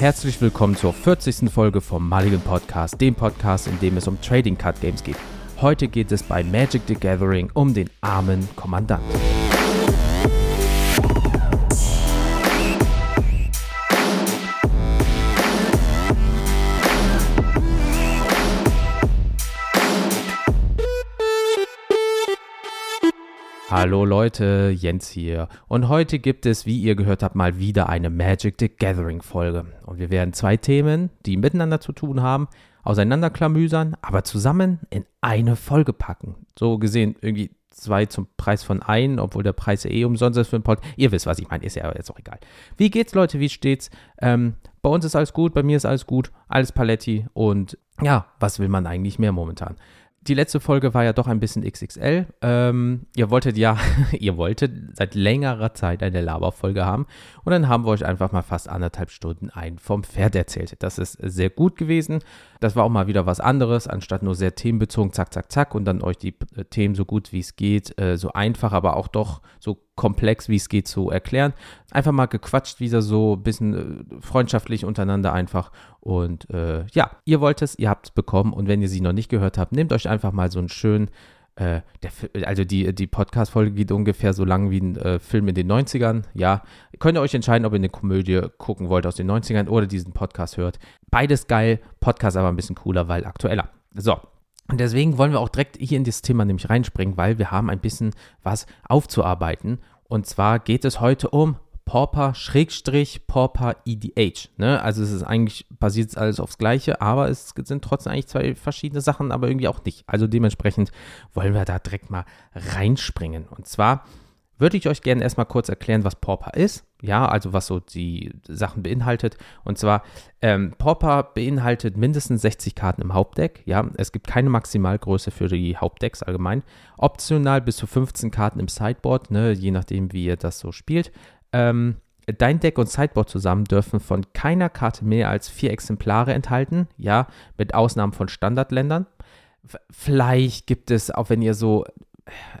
Herzlich willkommen zur 40. Folge vom Mulligan Podcast, dem Podcast, in dem es um Trading Card Games geht. Heute geht es bei Magic the Gathering um den armen Kommandant. Hallo Leute, Jens hier. Und heute gibt es, wie ihr gehört habt, mal wieder eine Magic the Gathering Folge. Und wir werden zwei Themen, die miteinander zu tun haben, auseinanderklamüsern, aber zusammen in eine Folge packen. So gesehen irgendwie zwei zum Preis von ein, obwohl der Preis eh umsonst ist für den Pod. Ihr wisst, was ich meine, ist ja jetzt auch egal. Wie geht's, Leute? Wie steht's? Ähm, bei uns ist alles gut, bei mir ist alles gut, alles Paletti und ja, was will man eigentlich mehr momentan? Die letzte Folge war ja doch ein bisschen XXL. Ähm, ihr wolltet ja, ihr wolltet seit längerer Zeit eine Laberfolge haben und dann haben wir euch einfach mal fast anderthalb Stunden ein vom Pferd erzählt. Das ist sehr gut gewesen. Das war auch mal wieder was anderes, anstatt nur sehr themenbezogen, zack, zack, zack und dann euch die äh, Themen so gut wie es geht, äh, so einfach, aber auch doch so komplex wie es geht zu erklären. Einfach mal gequatscht, wieder so ein bisschen äh, freundschaftlich untereinander einfach. Und äh, ja, ihr wollt es, ihr habt es bekommen und wenn ihr sie noch nicht gehört habt, nehmt euch einfach mal so einen schönen äh, der, also die, die Podcast-Folge geht ungefähr so lang wie ein äh, Film in den 90ern. Ja, könnt ihr euch entscheiden, ob ihr eine Komödie gucken wollt aus den 90ern oder diesen Podcast hört. Beides geil, Podcast aber ein bisschen cooler, weil aktueller. So, und deswegen wollen wir auch direkt hier in das Thema nämlich reinspringen, weil wir haben ein bisschen was aufzuarbeiten. Und zwar geht es heute um Pauper Schrägstrich Pauper EDH. Ne? Also es ist eigentlich basiert alles aufs Gleiche, aber es sind trotzdem eigentlich zwei verschiedene Sachen, aber irgendwie auch nicht. Also dementsprechend wollen wir da direkt mal reinspringen. Und zwar würde ich euch gerne erstmal kurz erklären, was Pauper ist. Ja, also was so die Sachen beinhaltet. Und zwar, ähm, Pauper beinhaltet mindestens 60 Karten im Hauptdeck. Ja, es gibt keine Maximalgröße für die Hauptdecks allgemein. Optional bis zu 15 Karten im Sideboard, ne, je nachdem, wie ihr das so spielt. Ähm, dein Deck und Sideboard zusammen dürfen von keiner Karte mehr als vier Exemplare enthalten, ja, mit Ausnahmen von Standardländern. Vielleicht gibt es, auch wenn ihr so,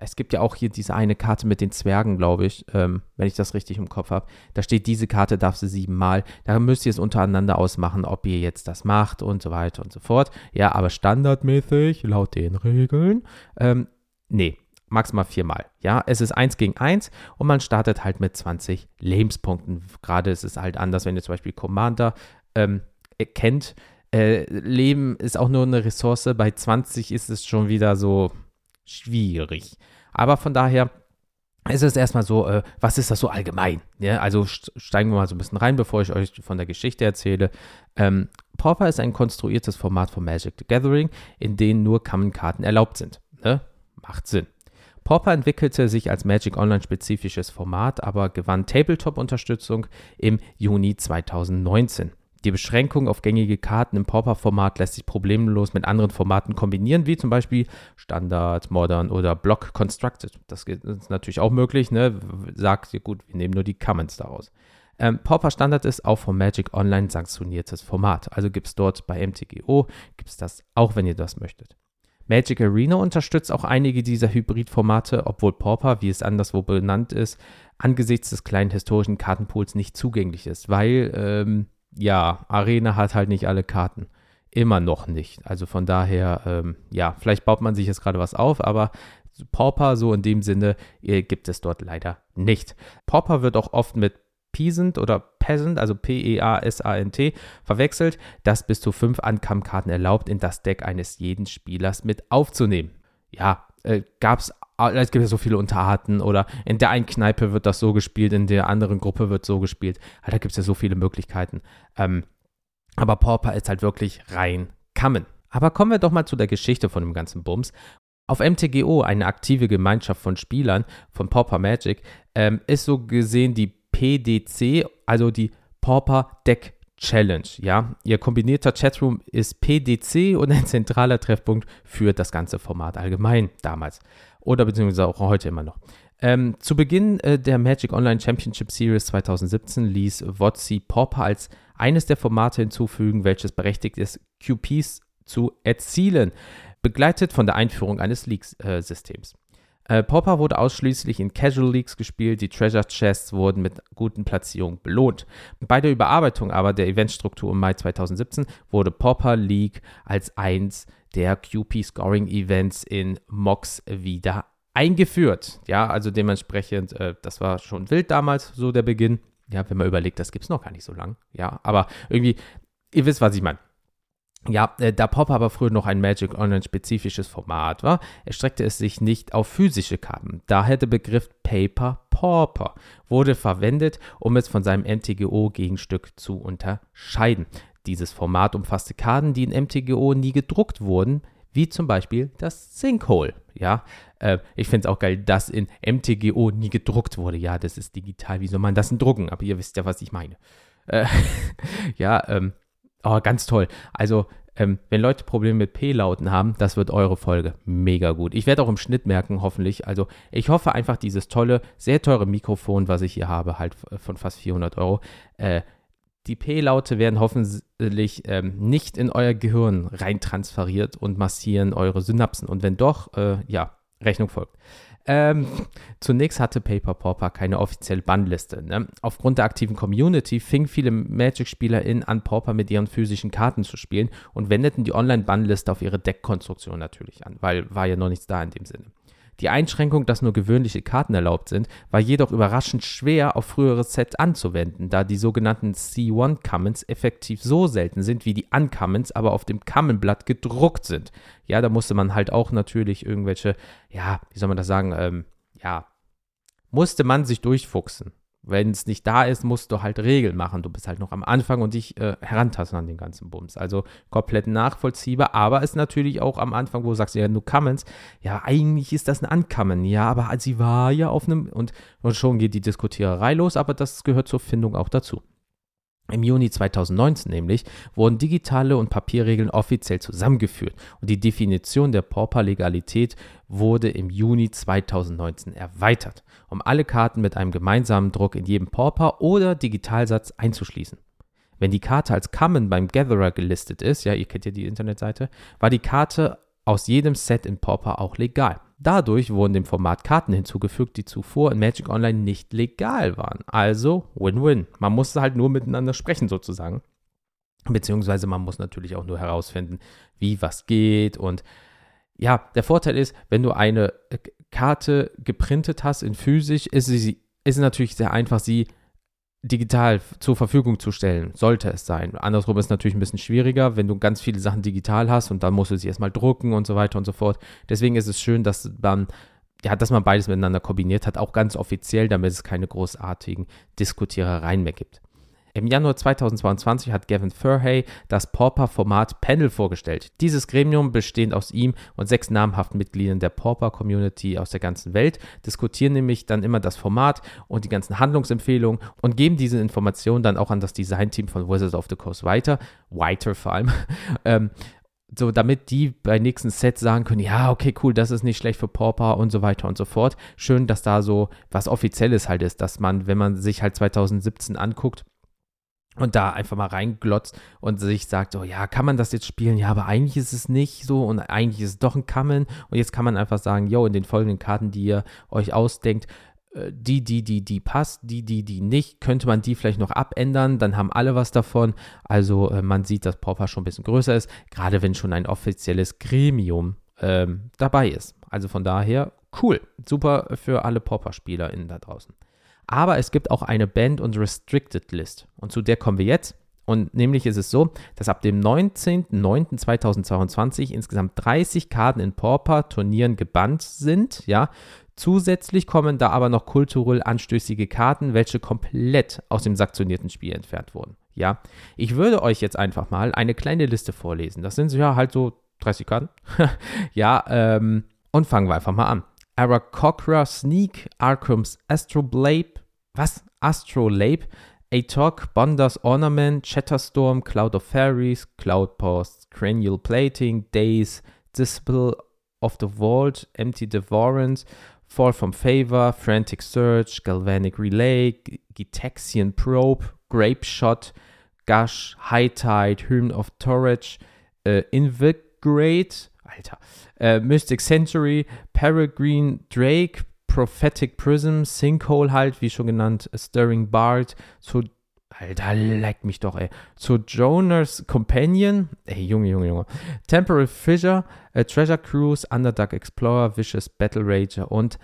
es gibt ja auch hier diese eine Karte mit den Zwergen, glaube ich, ähm, wenn ich das richtig im Kopf habe. Da steht, diese Karte darf sie siebenmal. Da müsst ihr es untereinander ausmachen, ob ihr jetzt das macht und so weiter und so fort. Ja, aber standardmäßig, laut den Regeln, ähm, nee, maximal viermal. Ja, es ist eins gegen eins und man startet halt mit 20 Lebenspunkten. Gerade ist es halt anders, wenn ihr zum Beispiel Commander ähm, kennt. Äh, Leben ist auch nur eine Ressource. Bei 20 ist es schon wieder so schwierig. Aber von daher ist es erstmal so, äh, was ist das so allgemein? Ja, also steigen wir mal so ein bisschen rein, bevor ich euch von der Geschichte erzähle. Ähm, Pauper ist ein konstruiertes Format von Magic the Gathering, in dem nur Common-Karten erlaubt sind. Ne? Macht Sinn. Pauper entwickelte sich als Magic Online spezifisches Format, aber gewann Tabletop-Unterstützung im Juni 2019. Die Beschränkung auf gängige Karten im Pauper-Format lässt sich problemlos mit anderen Formaten kombinieren, wie zum Beispiel Standard, Modern oder Block Constructed. Das ist natürlich auch möglich, ne? Sagt ihr, gut, wir nehmen nur die Commons daraus. Ähm, Pauper Standard ist auch vom Magic Online sanktioniertes Format. Also gibt es dort bei MTGO, gibt es das auch, wenn ihr das möchtet. Magic Arena unterstützt auch einige dieser Hybrid-Formate, obwohl Pauper, wie es anderswo benannt ist, angesichts des kleinen historischen Kartenpools nicht zugänglich ist, weil, ähm, ja, Arena hat halt nicht alle Karten. Immer noch nicht. Also von daher, ähm, ja, vielleicht baut man sich jetzt gerade was auf, aber Pauper so in dem Sinne äh, gibt es dort leider nicht. Pauper wird auch oft mit Peasant oder Peasant, also P-E-A-S-A-N-T, verwechselt, das bis zu fünf Ankam-Karten erlaubt, in das Deck eines jeden Spielers mit aufzunehmen. Ja, äh, gab es es gibt ja so viele Unterarten oder in der einen Kneipe wird das so gespielt, in der anderen Gruppe wird so gespielt. Da gibt es ja so viele Möglichkeiten. Ähm, aber Pauper ist halt wirklich rein Kammen. Aber kommen wir doch mal zu der Geschichte von dem ganzen Bums. Auf MTGO, eine aktive Gemeinschaft von Spielern von Pauper Magic, ähm, ist so gesehen die PDC, also die Pauper Deck Challenge. Ja, ihr kombinierter Chatroom ist PDC und ein zentraler Treffpunkt für das ganze Format allgemein damals oder beziehungsweise auch heute immer noch. Ähm, zu Beginn äh, der Magic Online Championship Series 2017 ließ WotC Pauper als eines der Formate hinzufügen, welches berechtigt ist, QPs zu erzielen, begleitet von der Einführung eines League-Systems. Äh, Pauper wurde ausschließlich in Casual Leagues gespielt, die Treasure Chests wurden mit guten Platzierungen belohnt. Bei der Überarbeitung aber der Eventstruktur im Mai 2017 wurde Pauper League als eins der QP-Scoring-Events in MOX wieder eingeführt. Ja, also dementsprechend, äh, das war schon wild damals, so der Beginn. Ja, wenn man überlegt, das gibt es noch gar nicht so lang. Ja, aber irgendwie, ihr wisst, was ich meine. Ja, äh, da Pop aber früher noch ein Magic Online spezifisches Format war, erstreckte es sich nicht auf physische Karten. Daher der Begriff Paper Pauper wurde verwendet, um es von seinem MTGO-Gegenstück zu unterscheiden. Dieses Format umfasste Karten, die in MTGO nie gedruckt wurden, wie zum Beispiel das Sinkhole. Ja, äh, ich finde es auch geil, dass in MTGO nie gedruckt wurde. Ja, das ist digital, wie soll man das denn drucken? Aber ihr wisst ja, was ich meine. Äh, ja, ähm, Oh, ganz toll. Also, ähm, wenn Leute Probleme mit P-Lauten haben, das wird eure Folge mega gut. Ich werde auch im Schnitt merken, hoffentlich. Also, ich hoffe einfach, dieses tolle, sehr teure Mikrofon, was ich hier habe, halt von fast 400 Euro, äh, die P-Laute werden hoffentlich ähm, nicht in euer Gehirn reintransferiert und massieren eure Synapsen. Und wenn doch, äh, ja, Rechnung folgt. Ähm, zunächst hatte Paper Pauper keine offizielle Bannliste. Ne? Aufgrund der aktiven Community fingen viele Magic-SpielerInnen an, Pauper mit ihren physischen Karten zu spielen und wendeten die Online-Bannliste auf ihre Deckkonstruktion natürlich an, weil war ja noch nichts da in dem Sinne. Die Einschränkung, dass nur gewöhnliche Karten erlaubt sind, war jedoch überraschend schwer auf frühere Sets anzuwenden, da die sogenannten C1 Commons effektiv so selten sind wie die Uncommons, aber auf dem Common-Blatt gedruckt sind. Ja, da musste man halt auch natürlich irgendwelche, ja, wie soll man das sagen, ähm, ja, musste man sich durchfuchsen. Wenn es nicht da ist, musst du halt Regeln machen. Du bist halt noch am Anfang und dich äh, herantasten an den ganzen Bums. Also komplett nachvollziehbar, aber ist natürlich auch am Anfang, wo du sagst, ja, du Cummins, ja, eigentlich ist das ein Ankommen, ja, aber sie war ja auf einem, und, und schon geht die Diskutiererei los, aber das gehört zur Findung auch dazu. Im Juni 2019 nämlich wurden digitale und Papierregeln offiziell zusammengeführt und die Definition der Pauper-Legalität wurde im Juni 2019 erweitert, um alle Karten mit einem gemeinsamen Druck in jedem Pauper oder Digitalsatz einzuschließen. Wenn die Karte als Common beim Gatherer gelistet ist, ja, ihr kennt ja die Internetseite, war die Karte aus jedem Set in Pauper auch legal. Dadurch wurden dem Format Karten hinzugefügt, die zuvor in Magic Online nicht legal waren. Also Win-Win. Man muss halt nur miteinander sprechen sozusagen. Beziehungsweise man muss natürlich auch nur herausfinden, wie was geht. Und ja, der Vorteil ist, wenn du eine Karte geprintet hast in physisch, ist, sie, ist natürlich sehr einfach, sie digital zur Verfügung zu stellen, sollte es sein. Andersrum ist natürlich ein bisschen schwieriger, wenn du ganz viele Sachen digital hast und dann musst du sie erstmal drucken und so weiter und so fort. Deswegen ist es schön, dass man, ja, dass man beides miteinander kombiniert hat, auch ganz offiziell, damit es keine großartigen Diskutierereien mehr gibt. Im Januar 2022 hat Gavin Furhay das Pauper-Format Panel vorgestellt. Dieses Gremium, bestehend aus ihm und sechs namhaften Mitgliedern der Pauper-Community aus der ganzen Welt, diskutieren nämlich dann immer das Format und die ganzen Handlungsempfehlungen und geben diese Informationen dann auch an das Designteam von Wizards of the Coast weiter, weiter vor allem, ähm, so damit die bei nächsten Sets sagen können, ja, okay, cool, das ist nicht schlecht für Pauper und so weiter und so fort. Schön, dass da so was Offizielles halt ist, dass man, wenn man sich halt 2017 anguckt, und da einfach mal reinglotzt und sich sagt, oh ja, kann man das jetzt spielen? Ja, aber eigentlich ist es nicht so und eigentlich ist es doch ein Kammeln. Und jetzt kann man einfach sagen, yo, in den folgenden Karten, die ihr euch ausdenkt, äh, die, die, die, die passt, die, die, die nicht, könnte man die vielleicht noch abändern, dann haben alle was davon. Also äh, man sieht, dass Pauper schon ein bisschen größer ist, gerade wenn schon ein offizielles Gremium ähm, dabei ist. Also von daher, cool, super für alle Pauper-SpielerInnen da draußen. Aber es gibt auch eine Band- und Restricted List. Und zu der kommen wir jetzt. Und nämlich ist es so, dass ab dem 19.09.2022 insgesamt 30 Karten in Pauper-Turnieren gebannt sind. Ja, Zusätzlich kommen da aber noch kulturell anstößige Karten, welche komplett aus dem sanktionierten Spiel entfernt wurden. Ja, ich würde euch jetzt einfach mal eine kleine Liste vorlesen. Das sind ja halt so 30 Karten. ja, ähm, und fangen wir einfach mal an. Arakocra Sneak, Arkham's Astroblade, was? Astrolabe, Atok, Bonder's Ornament, Chatterstorm, Cloud of Fairies, Cloud Post, Cranial Plating, Days, Disciple of the Vault, Empty Devorance, Fall from Favor, Frantic Search, Galvanic Relay, Gitaxian Probe, Grape Shot, Gush, High Tide, Hymn of Torage, äh, Invigorate, Alter. Äh, Mystic Century, Peregrine Drake, Prophetic Prism, Sinkhole halt, wie schon genannt, Stirring Bard, zu Alter, leck mich doch, ey. Zu Jonas Companion, ey, Junge, Junge, Junge. Temporal Fissure, äh, Treasure Cruise, Underdark Explorer, Vicious Battle Rager und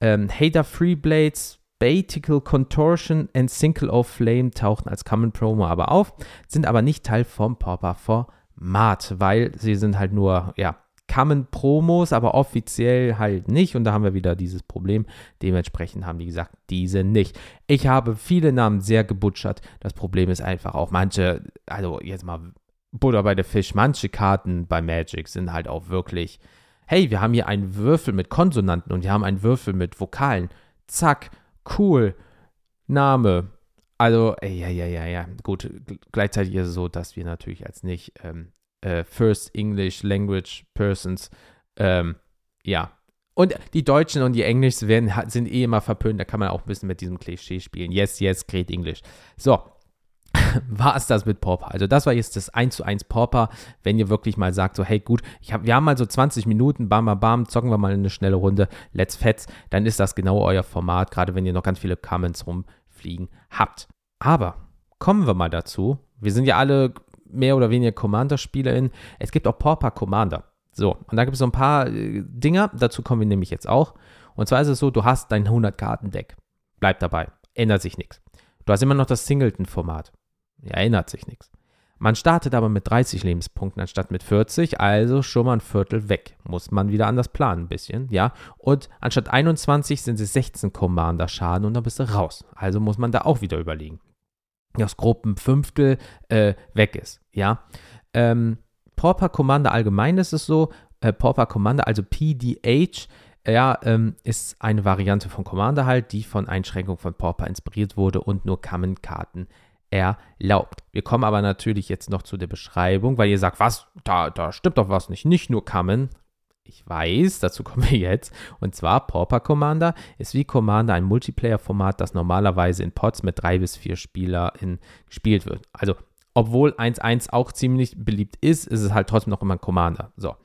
ähm, Hater Freeblades, Batical Contortion und Single of Flame tauchten als Common Promo aber auf, sind aber nicht Teil vom Pauper Format, weil sie sind halt nur, ja, Common Promos, aber offiziell halt nicht. Und da haben wir wieder dieses Problem. Dementsprechend haben die gesagt, diese nicht. Ich habe viele Namen sehr gebutschert. Das Problem ist einfach auch manche, also jetzt mal Butter bei der Fisch, manche Karten bei Magic sind halt auch wirklich, hey, wir haben hier einen Würfel mit Konsonanten und wir haben einen Würfel mit Vokalen. Zack, cool, Name. Also, ja, ja, ja, ja. Gut, gleichzeitig ist es so, dass wir natürlich als nicht ähm, äh, First English Language Persons, ähm, ja. Und die Deutschen und die Englisch werden, sind eh immer verpönt, da kann man auch ein bisschen mit diesem Klischee spielen. Yes, yes, great English. So, war es das mit Pauper. Also das war jetzt das 1 zu 1 Pauper, wenn ihr wirklich mal sagt, so hey gut, ich hab, wir haben mal so 20 Minuten, bam, bam, bam, zocken wir mal eine schnelle Runde, let's fetz, dann ist das genau euer Format, gerade wenn ihr noch ganz viele Comments rumfliegen habt. Aber kommen wir mal dazu, wir sind ja alle mehr oder weniger Commander-SpielerInnen. Es gibt auch Pauper Commander. So, und da gibt es so ein paar äh, Dinger, dazu kommen wir nämlich jetzt auch. Und zwar ist es so, du hast dein 100-Karten-Deck. Bleib dabei, ändert sich nichts. Du hast immer noch das Singleton-Format. Ja, ändert sich nichts. Man startet aber mit 30 Lebenspunkten anstatt mit 40, also schon mal ein Viertel weg. Muss man wieder anders planen ein bisschen, ja. Und anstatt 21 sind es 16 Commander-Schaden und dann bist du raus. Also muss man da auch wieder überlegen das Gruppenfünftel äh, weg ist. Ja. Ähm, Pauper Commander allgemein ist es so, äh, Pauper Commander, also PDH, ja, ähm, ist eine Variante von Commander halt, die von Einschränkungen von Pauper inspiriert wurde und nur Common-Karten erlaubt. Wir kommen aber natürlich jetzt noch zu der Beschreibung, weil ihr sagt, was, da, da stimmt doch was nicht, nicht nur Common, ich weiß, dazu kommen wir jetzt. Und zwar Pauper Commander ist wie Commander ein Multiplayer-Format, das normalerweise in Pods mit drei bis vier SpielerInnen gespielt wird. Also, obwohl 1.1 auch ziemlich beliebt ist, ist es halt trotzdem noch immer ein Commander. So.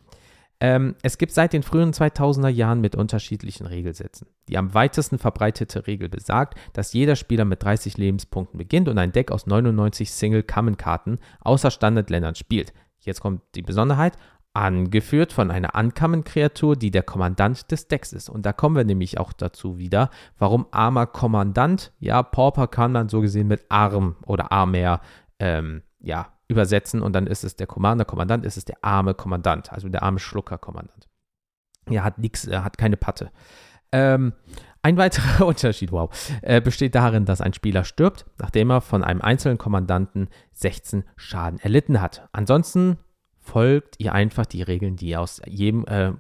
Ähm, es gibt seit den frühen 2000er Jahren mit unterschiedlichen Regelsätzen. Die am weitesten verbreitete Regel besagt, dass jeder Spieler mit 30 Lebenspunkten beginnt und ein Deck aus 99 Single-Common-Karten außer Standardländern spielt. Jetzt kommt die Besonderheit, angeführt von einer Uncommon-Kreatur, die der Kommandant des Decks ist. Und da kommen wir nämlich auch dazu wieder, warum armer Kommandant, ja, Pauper kann man so gesehen mit Arm oder Armer, ähm, ja, übersetzen und dann ist es der Commander, Kommandant ist es der arme Kommandant, also der arme Schlucker-Kommandant. Er hat nichts, er hat keine Patte. Ähm, ein weiterer Unterschied, wow, äh, besteht darin, dass ein Spieler stirbt, nachdem er von einem einzelnen Kommandanten 16 Schaden erlitten hat. Ansonsten folgt ihr einfach die Regeln, die ihr aus jedem äh,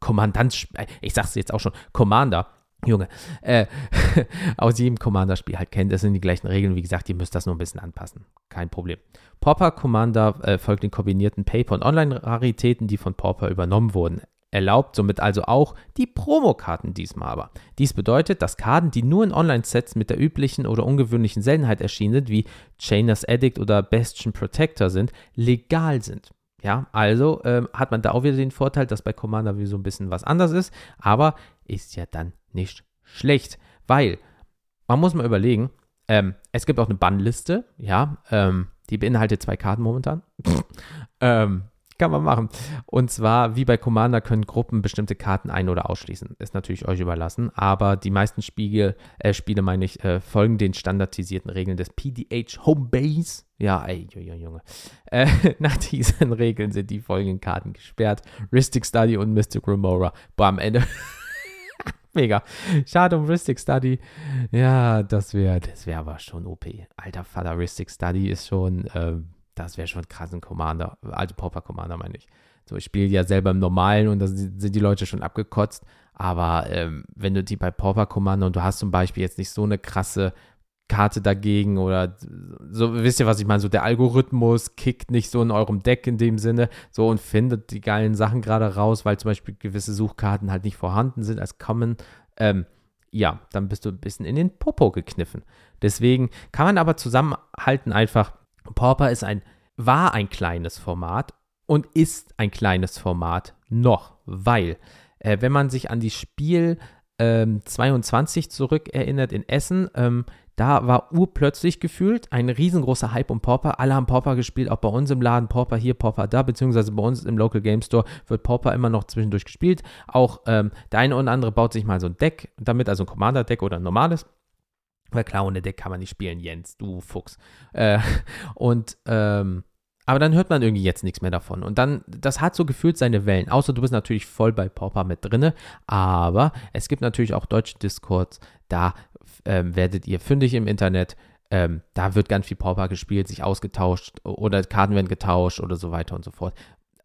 Kommandant, äh, ich sag's jetzt auch schon, Commander, Junge, äh, aus jedem Commander-Spiel halt kennt. Das sind die gleichen Regeln. Wie gesagt, ihr müsst das nur ein bisschen anpassen. Kein Problem. Pauper Commander äh, folgt den kombinierten Paper- und Online-Raritäten, die von Pauper übernommen wurden. Erlaubt somit also auch die Promokarten diesmal aber. Dies bedeutet, dass Karten, die nur in Online-Sets mit der üblichen oder ungewöhnlichen Seltenheit erschienen sind, wie Chainer's Addict oder Bastion Protector sind, legal sind. Ja, also ähm, hat man da auch wieder den Vorteil, dass bei Commander wie so ein bisschen was anders ist, aber ist ja dann nicht schlecht, weil man muss mal überlegen, ähm, es gibt auch eine Bannliste, ja, ähm, die beinhaltet zwei Karten momentan. ähm, kann man machen. Und zwar, wie bei Commander, können Gruppen bestimmte Karten ein- oder ausschließen. Ist natürlich euch überlassen, aber die meisten Spiegel, äh, Spiele, meine ich, äh, folgen den standardisierten Regeln des PDH Homebase. Ja, ey, Junge, Junge. Äh, nach diesen Regeln sind die folgenden Karten gesperrt: Ristic Study und Mystic Remora. Boah, am Ende. Mega. Schade um Ristic Study. Ja, das wäre das wär aber schon OP. Alter Vater, Ristic Study ist schon. Ähm, das wäre schon krass ein Commander, also Pauper Commander meine ich. So, ich spiele ja selber im Normalen und da sind die Leute schon abgekotzt. Aber ähm, wenn du die bei Pauper Commander und du hast zum Beispiel jetzt nicht so eine krasse Karte dagegen oder so, wisst ihr, was ich meine? So der Algorithmus kickt nicht so in eurem Deck in dem Sinne, so und findet die geilen Sachen gerade raus, weil zum Beispiel gewisse Suchkarten halt nicht vorhanden sind als Common. Ähm, ja, dann bist du ein bisschen in den Popo gekniffen. Deswegen kann man aber zusammenhalten einfach, Pauper ist ein, war ein kleines Format und ist ein kleines Format noch, weil, äh, wenn man sich an die Spiel ähm, 22 zurückerinnert in Essen, ähm, da war urplötzlich gefühlt ein riesengroßer Hype um Pauper. Alle haben Pauper gespielt, auch bei uns im Laden, Pauper hier, Pauper da, beziehungsweise bei uns im Local Game Store wird Pauper immer noch zwischendurch gespielt. Auch ähm, der eine oder andere baut sich mal so ein Deck damit, also ein Commander-Deck oder ein normales. Weil klar, ohne Deck kann man nicht spielen, Jens, du Fuchs. Äh, und ähm, aber dann hört man irgendwie jetzt nichts mehr davon. Und dann, das hat so gefühlt seine Wellen. Außer du bist natürlich voll bei Pauper mit drinne. Aber es gibt natürlich auch deutsche Discords, da ähm, werdet ihr fündig im Internet. Ähm, da wird ganz viel Pauper gespielt, sich ausgetauscht oder Karten werden getauscht oder so weiter und so fort.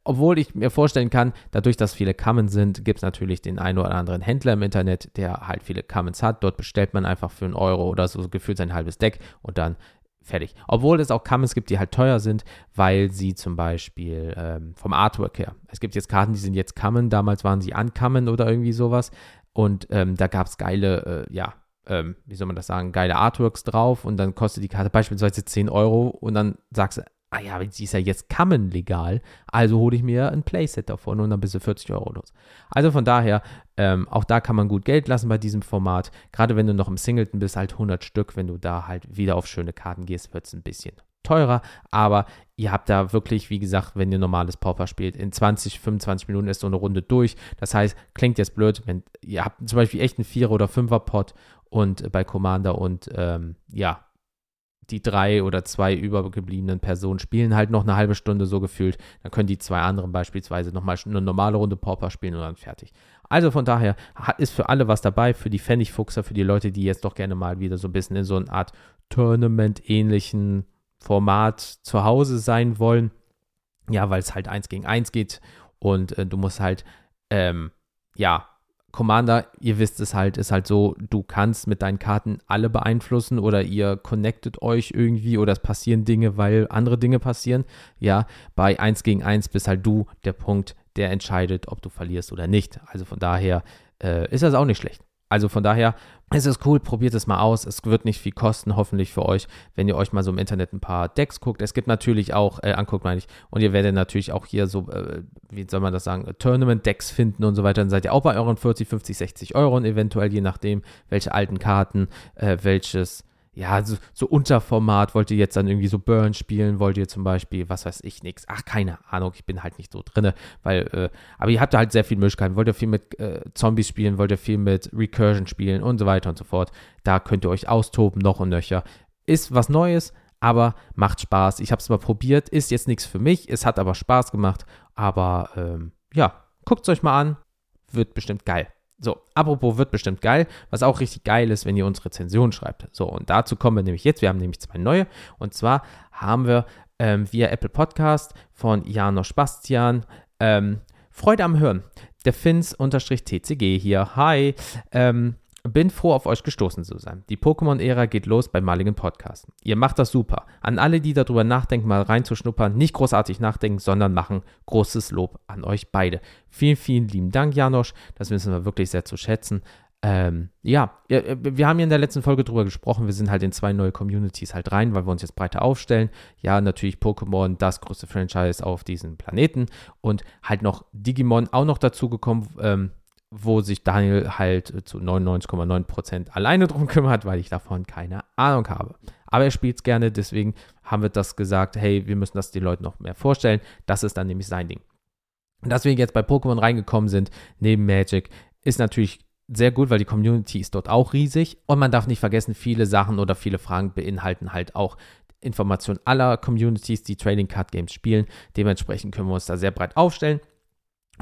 Obwohl ich mir vorstellen kann, dadurch, dass viele Commons sind, gibt es natürlich den einen oder anderen Händler im Internet, der halt viele Commons hat. Dort bestellt man einfach für einen Euro oder so gefühlt sein halbes Deck und dann fertig. Obwohl es auch Commons gibt, die halt teuer sind, weil sie zum Beispiel ähm, vom Artwork her. Es gibt jetzt Karten, die sind jetzt Common, damals waren sie Uncommon oder irgendwie sowas. Und ähm, da gab es geile, äh, ja, ähm, wie soll man das sagen, geile Artworks drauf und dann kostet die Karte beispielsweise 10 Euro und dann sagst du, ah ja, sie ist ja jetzt Common legal, also hole ich mir ein Playset davon und dann bist du 40 Euro los. Also von daher, ähm, auch da kann man gut Geld lassen bei diesem Format. Gerade wenn du noch im Singleton bist, halt 100 Stück, wenn du da halt wieder auf schöne Karten gehst, wird es ein bisschen teurer, aber ihr habt da wirklich, wie gesagt, wenn ihr normales Pauper spielt, in 20, 25 Minuten ist so eine Runde durch. Das heißt, klingt jetzt blöd, wenn ihr habt zum Beispiel echt einen Vierer- oder Fünfer-Pot und äh, bei Commander und ähm, ja, die drei oder zwei übergebliebenen Personen spielen halt noch eine halbe Stunde so gefühlt. Dann können die zwei anderen beispielsweise nochmal eine normale Runde Pauper spielen und dann fertig. Also von daher ist für alle was dabei, für die Pfennigfuchser, für die Leute, die jetzt doch gerne mal wieder so ein bisschen in so eine Art Tournament-ähnlichen Format zu Hause sein wollen. Ja, weil es halt eins gegen eins geht und äh, du musst halt, ähm, ja, Commander, ihr wisst es halt, ist halt so, du kannst mit deinen Karten alle beeinflussen oder ihr connectet euch irgendwie oder es passieren Dinge, weil andere Dinge passieren. Ja, bei 1 gegen 1 bist halt du der Punkt, der entscheidet, ob du verlierst oder nicht. Also von daher äh, ist das auch nicht schlecht. Also von daher es ist cool, probiert es mal aus. Es wird nicht viel kosten, hoffentlich für euch, wenn ihr euch mal so im Internet ein paar Decks guckt. Es gibt natürlich auch, äh, anguckt meine ich, und ihr werdet natürlich auch hier so, äh, wie soll man das sagen, Tournament-Decks finden und so weiter. Dann seid ihr auch bei euren 40, 50, 60 Euro und eventuell, je nachdem, welche alten Karten, äh, welches ja, so, so Unterformat, wollt ihr jetzt dann irgendwie so Burn spielen, wollt ihr zum Beispiel, was weiß ich, nix. Ach, keine Ahnung, ich bin halt nicht so drinne, weil, äh, aber ihr habt da halt sehr viel Möglichkeiten. Wollt ihr viel mit äh, Zombies spielen, wollt ihr viel mit Recursion spielen und so weiter und so fort. Da könnt ihr euch austoben, noch und nöcher. Ist was Neues, aber macht Spaß. Ich habe es mal probiert, ist jetzt nichts für mich, es hat aber Spaß gemacht, aber ähm, ja, guckt es euch mal an, wird bestimmt geil. So, apropos wird bestimmt geil, was auch richtig geil ist, wenn ihr uns Rezensionen schreibt. So, und dazu kommen wir nämlich jetzt. Wir haben nämlich zwei neue. Und zwar haben wir ähm, via Apple Podcast von Janosch Bastian ähm, Freude am Hören. Der Fins-TCG hier. Hi. Ähm, bin froh, auf euch gestoßen zu sein. Die Pokémon-Ära geht los beim maligen Podcast. Ihr macht das super. An alle, die darüber nachdenken, mal reinzuschnuppern, nicht großartig nachdenken, sondern machen. Großes Lob an euch beide. Vielen, vielen lieben Dank, Janosch. Das wissen wir wirklich sehr zu schätzen. Ähm, ja, wir haben ja in der letzten Folge drüber gesprochen. Wir sind halt in zwei neue Communities halt rein, weil wir uns jetzt breiter aufstellen. Ja, natürlich Pokémon, das größte Franchise auf diesem Planeten und halt noch Digimon auch noch dazu gekommen. Ähm, wo sich Daniel halt zu 99,9% alleine drum kümmert, weil ich davon keine Ahnung habe. Aber er spielt es gerne, deswegen haben wir das gesagt, hey, wir müssen das den Leuten noch mehr vorstellen. Das ist dann nämlich sein Ding. Und dass wir jetzt bei Pokémon reingekommen sind, neben Magic, ist natürlich sehr gut, weil die Community ist dort auch riesig. Und man darf nicht vergessen, viele Sachen oder viele Fragen beinhalten halt auch Informationen aller Communities, die Trading Card Games spielen. Dementsprechend können wir uns da sehr breit aufstellen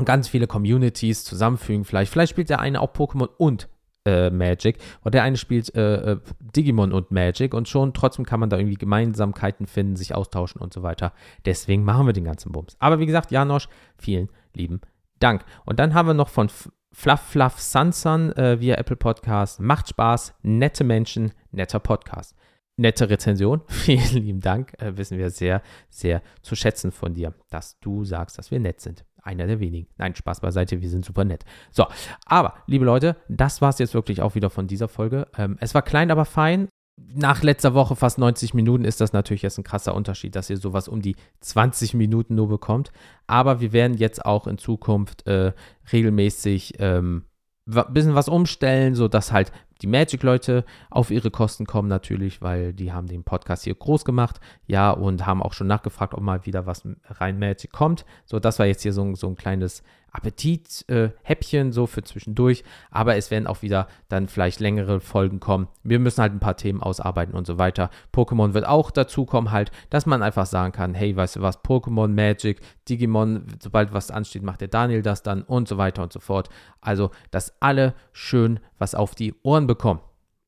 ganz viele Communities zusammenfügen. Vielleicht, vielleicht spielt der eine auch Pokémon und äh, Magic und der eine spielt äh, äh, Digimon und Magic und schon trotzdem kann man da irgendwie Gemeinsamkeiten finden, sich austauschen und so weiter. Deswegen machen wir den ganzen Bums. Aber wie gesagt, Janosch, vielen lieben Dank. Und dann haben wir noch von Fluff Fluff Sansan äh, via Apple Podcast. Macht Spaß, nette Menschen, netter Podcast. Nette Rezension. Vielen lieben Dank. Äh, wissen wir sehr, sehr zu schätzen von dir, dass du sagst, dass wir nett sind einer der wenigen. Nein, Spaß beiseite, wir sind super nett. So, aber, liebe Leute, das war es jetzt wirklich auch wieder von dieser Folge. Ähm, es war klein, aber fein. nach letzter Woche fast 90 Minuten ist das natürlich jetzt ein krasser Unterschied, dass ihr sowas um die 20 Minuten nur bekommt. Aber wir werden jetzt auch in Zukunft äh, regelmäßig ähm, bisschen was umstellen, sodass halt die Magic-Leute auf ihre Kosten kommen natürlich, weil die haben den Podcast hier groß gemacht, ja, und haben auch schon nachgefragt, ob mal wieder was rein Magic kommt. So, das war jetzt hier so, so ein kleines Appetit-Häppchen, äh, so für zwischendurch, aber es werden auch wieder dann vielleicht längere Folgen kommen. Wir müssen halt ein paar Themen ausarbeiten und so weiter. Pokémon wird auch dazu kommen, halt, dass man einfach sagen kann, hey, weißt du was, Pokémon, Magic, Digimon, sobald was ansteht, macht der Daniel das dann und so weiter und so fort. Also, dass alle schön was auf die Ohren bekommen.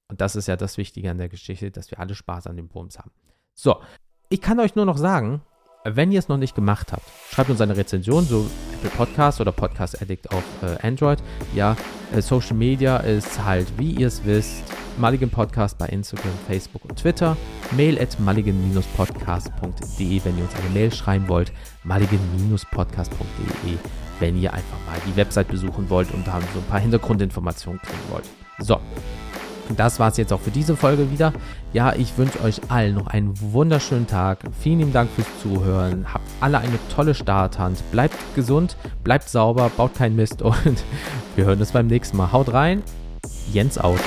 Und das ist ja das Wichtige an der Geschichte, dass wir alle Spaß an dem Bums haben. So, ich kann euch nur noch sagen, wenn ihr es noch nicht gemacht habt, schreibt uns eine Rezension, so Apple Podcast oder Podcast Addict auf äh, Android. Ja, äh, Social Media ist halt, wie ihr es wisst, Mulligan Podcast bei Instagram, Facebook und Twitter. Mail at mulligan-podcast.de, wenn ihr uns eine Mail schreiben wollt. mulligan-podcast.de, wenn ihr einfach mal die Website besuchen wollt und da so ein paar Hintergrundinformationen kriegen wollt. So, das war es jetzt auch für diese Folge wieder. Ja, ich wünsche euch allen noch einen wunderschönen Tag. Vielen lieben Dank fürs Zuhören. Habt alle eine tolle Starthand. Bleibt gesund, bleibt sauber, baut keinen Mist und wir hören uns beim nächsten Mal. Haut rein. Jens out.